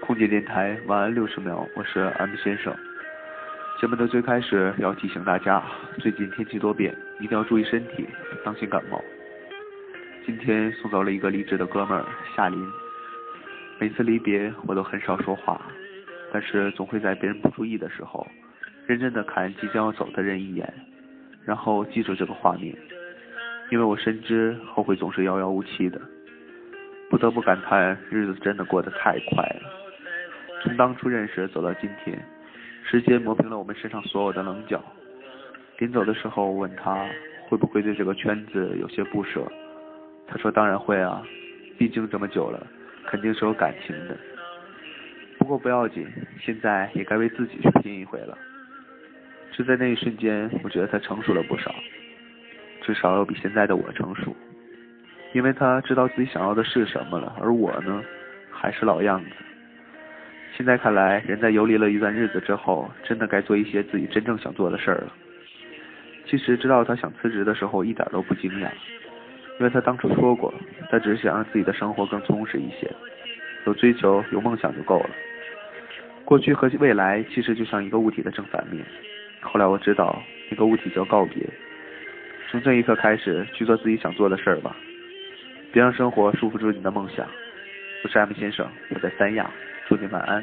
空姐电台晚安六十秒，我是 M 先生。节目的最开始要提醒大家，最近天气多变，一定要注意身体，当心感冒。今天送走了一个离职的哥们儿夏林。每次离别我都很少说话，但是总会在别人不注意的时候，认真的看即将要走的人一眼，然后记住这个画面，因为我深知后悔总是遥遥无期的。不得不感叹，日子真的过得太快了。从当初认识走到今天，时间磨平了我们身上所有的棱角。临走的时候，我问他会不会对这个圈子有些不舍。他说当然会啊，毕竟这么久了，肯定是有感情的。不过不要紧，现在也该为自己去拼一回了。就在那一瞬间，我觉得他成熟了不少，至少要比现在的我成熟。因为他知道自己想要的是什么了，而我呢，还是老样子。现在看来，人在游离了一段日子之后，真的该做一些自己真正想做的事儿了。其实知道他想辞职的时候，一点都不惊讶，因为他当初说过，他只是想让自己的生活更充实一些，有追求、有梦想就够了。过去和未来其实就像一个物体的正反面。后来我知道，那个物体叫告别。从这一刻开始，去做自己想做的事儿吧。别让生活束缚住你的梦想。我是 M 先生，我在三亚，祝你晚安。